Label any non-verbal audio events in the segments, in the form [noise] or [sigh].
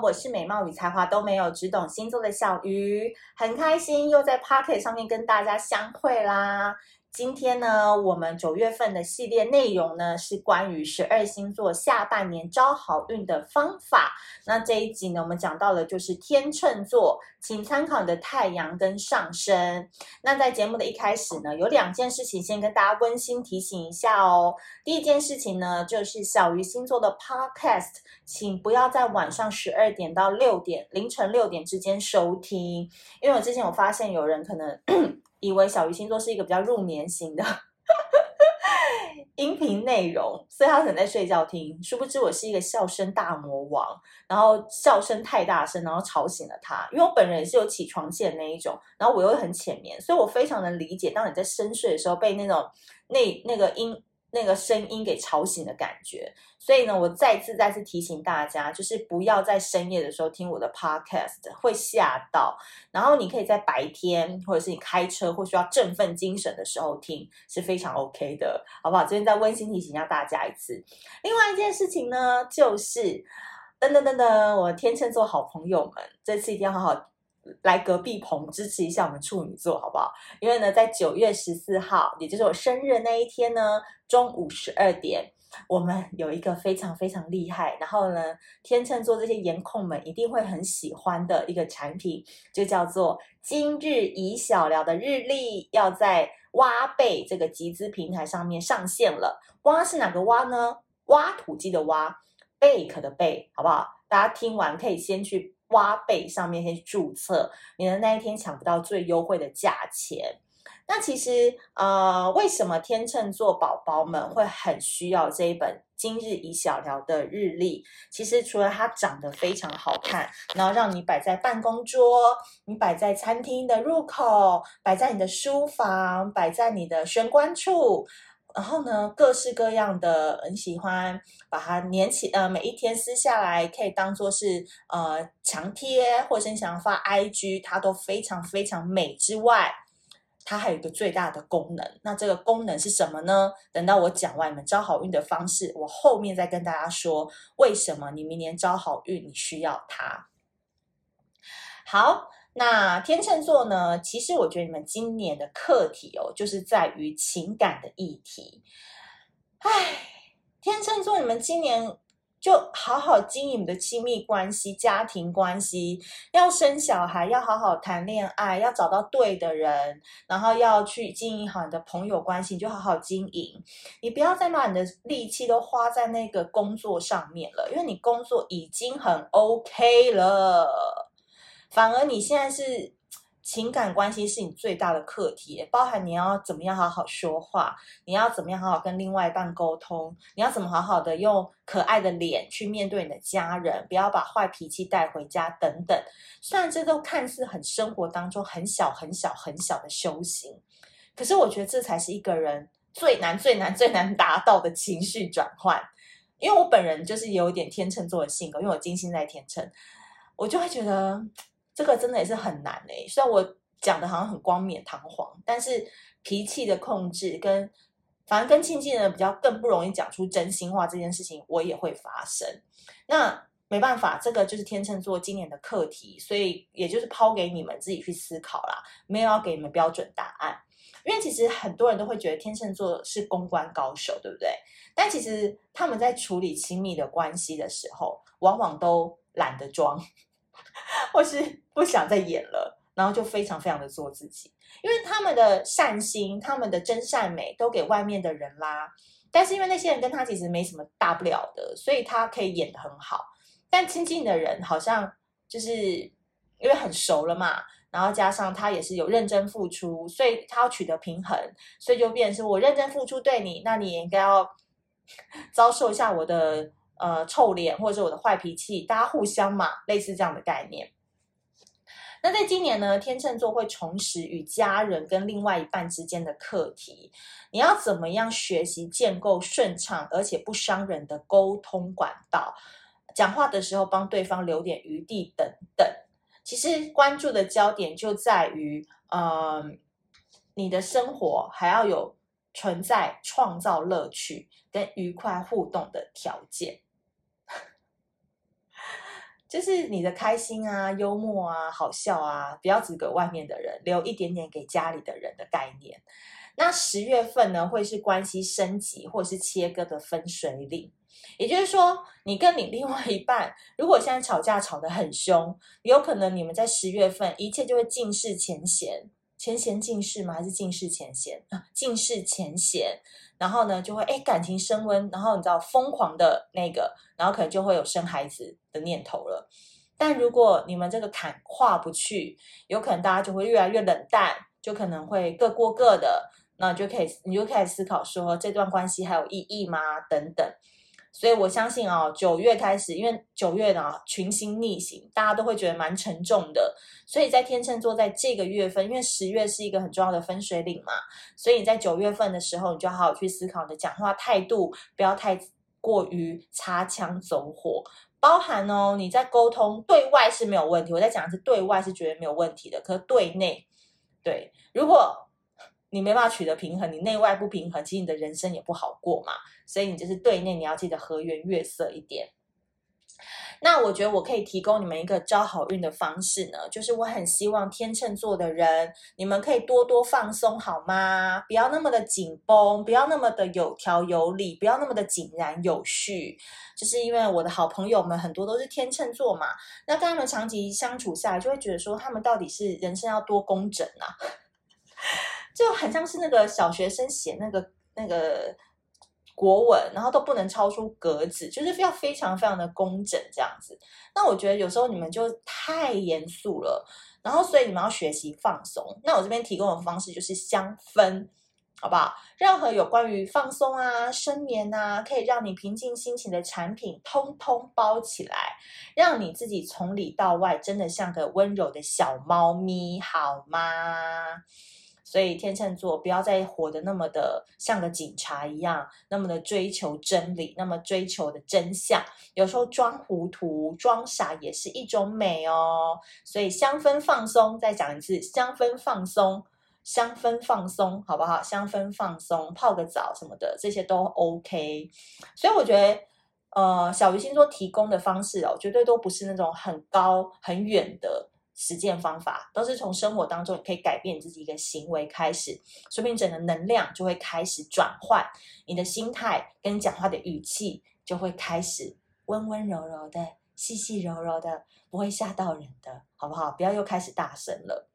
我是美貌与才华都没有，只懂星座的小鱼，很开心又在 Pocket 上面跟大家相会啦。今天呢，我们九月份的系列内容呢是关于十二星座下半年招好运的方法。那这一集呢，我们讲到的就是天秤座，请参考你的太阳跟上升。那在节目的一开始呢，有两件事情先跟大家温馨提醒一下哦。第一件事情呢，就是小鱼星座的 Podcast，请不要在晚上十二点到六点，凌晨六点之间收听，因为我之前有发现有人可能。以为小鱼星座是一个比较入眠型的 [laughs] 音频内容，所以他可能在睡觉听。殊不知我是一个笑声大魔王，然后笑声太大声，然后吵醒了他。因为我本人也是有起床气的那一种，然后我又很浅眠，所以我非常能理解，当你在深睡的时候被那种那那个音。那个声音给吵醒的感觉，所以呢，我再次再次提醒大家，就是不要在深夜的时候听我的 podcast，会吓到。然后你可以在白天，或者是你开车或需要振奋精神的时候听，是非常 OK 的，好不好？这边再温馨提醒一下大家一次。另外一件事情呢，就是噔噔噔噔，我天秤座好朋友们，这次一定要好好。来隔壁棚支持一下我们处女座，好不好？因为呢，在九月十四号，也就是我生日的那一天呢，中午十二点，我们有一个非常非常厉害，然后呢，天秤座这些颜控们一定会很喜欢的一个产品，就叫做今日宜小聊的日历，要在挖贝这个集资平台上面上线了。挖是哪个挖呢？挖土机的挖，贝壳的贝，好不好？大家听完可以先去。挖贝上面先注册，你的那一天抢不到最优惠的价钱。那其实呃，为什么天秤座宝宝们会很需要这一本今日一小聊的日历？其实除了它长得非常好看，然后让你摆在办公桌，你摆在餐厅的入口，摆在你的书房，摆在你的玄关处。然后呢，各式各样的很喜欢把它粘起，呃，每一天撕下来可以当做是呃墙贴，或者你想要发 IG，它都非常非常美。之外，它还有一个最大的功能，那这个功能是什么呢？等到我讲完你们招好运的方式，我后面再跟大家说为什么你明年招好运你需要它。好。那天秤座呢？其实我觉得你们今年的课题哦，就是在于情感的议题。唉，天秤座，你们今年就好好经营你的亲密关系、家庭关系，要生小孩，要好好谈恋爱，要找到对的人，然后要去经营好你的朋友关系，你就好好经营。你不要再把你的力气都花在那个工作上面了，因为你工作已经很 OK 了。反而你现在是情感关系是你最大的课题，包含你要怎么样好好说话，你要怎么样好好跟另外一半沟通，你要怎么好好的用可爱的脸去面对你的家人，不要把坏脾气带回家等等。虽然这都看似很生活当中很小很小很小的修行，可是我觉得这才是一个人最难最难最难达到的情绪转换。因为我本人就是有一点天秤座的性格，因为我金星在天秤，我就会觉得。这个真的也是很难诶、欸，虽然我讲的好像很冠冕堂皇，但是脾气的控制跟反正跟亲近的人比较更不容易讲出真心话这件事情，我也会发生。那没办法，这个就是天秤座今年的课题，所以也就是抛给你们自己去思考啦，没有要给你们标准答案。因为其实很多人都会觉得天秤座是公关高手，对不对？但其实他们在处理亲密的关系的时候，往往都懒得装。[laughs] 或是不想再演了，然后就非常非常的做自己，因为他们的善心、他们的真善美都给外面的人啦。但是因为那些人跟他其实没什么大不了的，所以他可以演得很好。但亲近的人好像就是因为很熟了嘛，然后加上他也是有认真付出，所以他要取得平衡，所以就变成是我认真付出对你，那你也应该要 [laughs] 遭受一下我的。呃，臭脸或者是我的坏脾气，大家互相嘛，类似这样的概念。那在今年呢，天秤座会重拾与家人跟另外一半之间的课题，你要怎么样学习建构顺畅而且不伤人的沟通管道？讲话的时候帮对方留点余地等等。其实关注的焦点就在于，呃，你的生活还要有存在创造乐趣跟愉快互动的条件。就是你的开心啊、幽默啊、好笑啊，不要只给外面的人，留一点点给家里的人的概念。那十月份呢，会是关系升级或是切割的分水岭。也就是说，你跟你另外一半，如果现在吵架吵得很凶，有可能你们在十月份一切就会尽释前嫌，前嫌尽释吗？还是尽释前嫌啊？尽释前嫌，然后呢，就会哎感情升温，然后你知道疯狂的那个，然后可能就会有生孩子的念头了。但如果你们这个坎跨不去，有可能大家就会越来越冷淡，就可能会各过各的，那就可以你就开始思考说，这段关系还有意义吗？等等。所以我相信啊，九月开始，因为九月呢群星逆行，大家都会觉得蛮沉重的。所以在天秤座在这个月份，因为十月是一个很重要的分水岭嘛，所以你在九月份的时候，你就好好去思考你的讲话态度，不要太过于擦枪走火。包含哦，你在沟通对外是没有问题，我在讲是对外是绝对没有问题的。可是对内，对，如果你没办法取得平衡，你内外不平衡，其实你的人生也不好过嘛。所以你就是对内你要记得和颜悦色一点。那我觉得我可以提供你们一个招好运的方式呢，就是我很希望天秤座的人，你们可以多多放松好吗？不要那么的紧绷，不要那么的有条有理，不要那么的井然有序。就是因为我的好朋友们很多都是天秤座嘛，那跟他们长期相处下来，就会觉得说他们到底是人生要多工整啊，很像是那个小学生写那个那个。国文，然后都不能超出格子，就是要非常非常的工整这样子。那我觉得有时候你们就太严肃了，然后所以你们要学习放松。那我这边提供的方式就是香氛，好不好？任何有关于放松啊、深眠啊，可以让你平静心情的产品，通通包起来，让你自己从里到外真的像个温柔的小猫咪，好吗？所以天秤座不要再活得那么的像个警察一样，那么的追求真理，那么追求的真相。有时候装糊涂、装傻也是一种美哦。所以香氛放松，再讲一次，香氛放松，香氛放松，好不好？香氛放松，泡个澡什么的，这些都 OK。所以我觉得，呃，小鱼星座提供的方式哦，绝对都不是那种很高很远的。实践方法都是从生活当中，可以改变自己一个行为开始，说不定整个能量就会开始转换，你的心态跟你讲话的语气就会开始温温柔柔的、细细柔柔的，不会吓到人的，好不好？不要又开始大声了。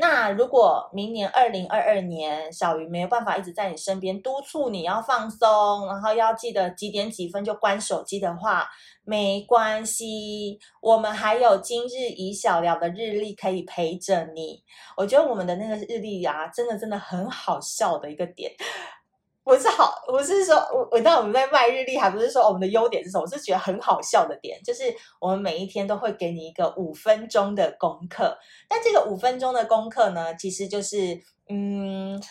那如果明年二零二二年，小鱼没有办法一直在你身边督促你要放松，然后要记得几点几分就关手机的话，没关系，我们还有今日已小聊的日历可以陪着你。我觉得我们的那个日历啊，真的真的很好笑的一个点。不是好，我是说我我当我们在卖日历，还不是说我们的优点是什么？我是觉得很好笑的点，就是我们每一天都会给你一个五分钟的功课。但这个五分钟的功课呢，其实就是，嗯，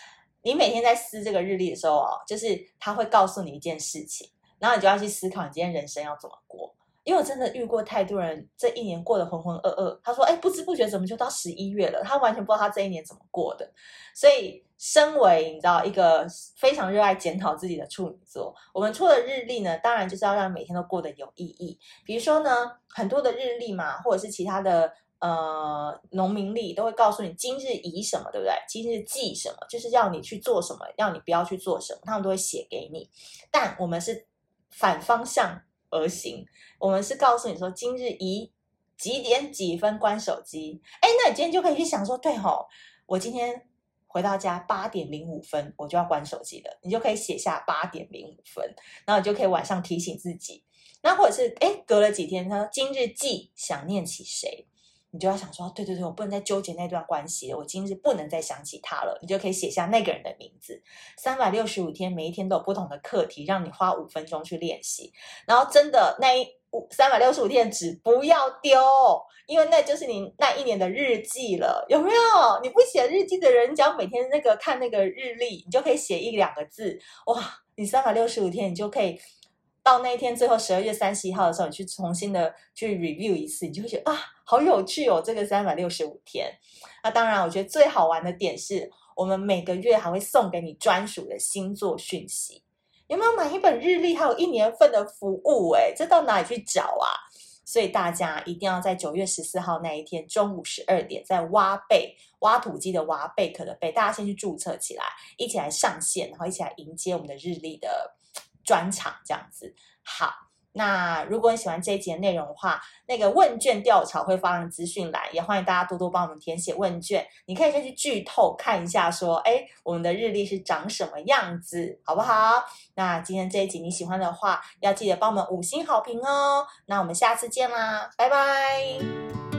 你每天在撕这个日历的时候哦，就是他会告诉你一件事情，然后你就要去思考你今天人生要怎么过。因为我真的遇过太多人，这一年过得浑浑噩噩。他说：“哎，不知不觉怎么就到十一月了？他完全不知道他这一年怎么过的。”所以，身为你知道一个非常热爱检讨自己的处女座，我们出的日历呢，当然就是要让每天都过得有意义。比如说呢，很多的日历嘛，或者是其他的呃农民历，都会告诉你今日宜什么，对不对？今日忌什么，就是要你去做什么，要你不要去做什么，他们都会写给你。但我们是反方向而行。我们是告诉你说，今日宜几点几分关手机。哎，那你今天就可以去想说，对吼，我今天回到家八点零五分，我就要关手机了。你就可以写下八点零五分，然后你就可以晚上提醒自己。那或者是哎，隔了几天，他说今日记想念起谁，你就要想说，对对对，我不能再纠结那段关系了，我今日不能再想起他了。你就可以写下那个人的名字。三百六十五天，每一天都有不同的课题，让你花五分钟去练习。然后真的那一。五三百六十五天纸不要丢，因为那就是你那一年的日记了，有没有？你不写日记的人，只要每天那个看那个日历，你就可以写一两个字，哇！你三百六十五天，你就可以到那一天最后十二月三十一号的时候，你去重新的去 review 一次，你就会觉得啊，好有趣哦，这个三百六十五天。那当然，我觉得最好玩的点是我们每个月还会送给你专属的星座讯息。有没有买一本日历，还有一年份的服务？哎，这到哪里去找啊？所以大家一定要在九月十四号那一天中午十二点，在挖贝挖土机的挖贝壳的贝，大家先去注册起来，一起来上线，然后一起来迎接我们的日历的专场，这样子好。那如果你喜欢这一集的内容的话，那个问卷调查会放在资讯栏，也欢迎大家多多帮我们填写问卷。你可以先去剧透看一下，说，哎，我们的日历是长什么样子，好不好？那今天这一集你喜欢的话，要记得帮我们五星好评哦。那我们下次见啦，拜拜。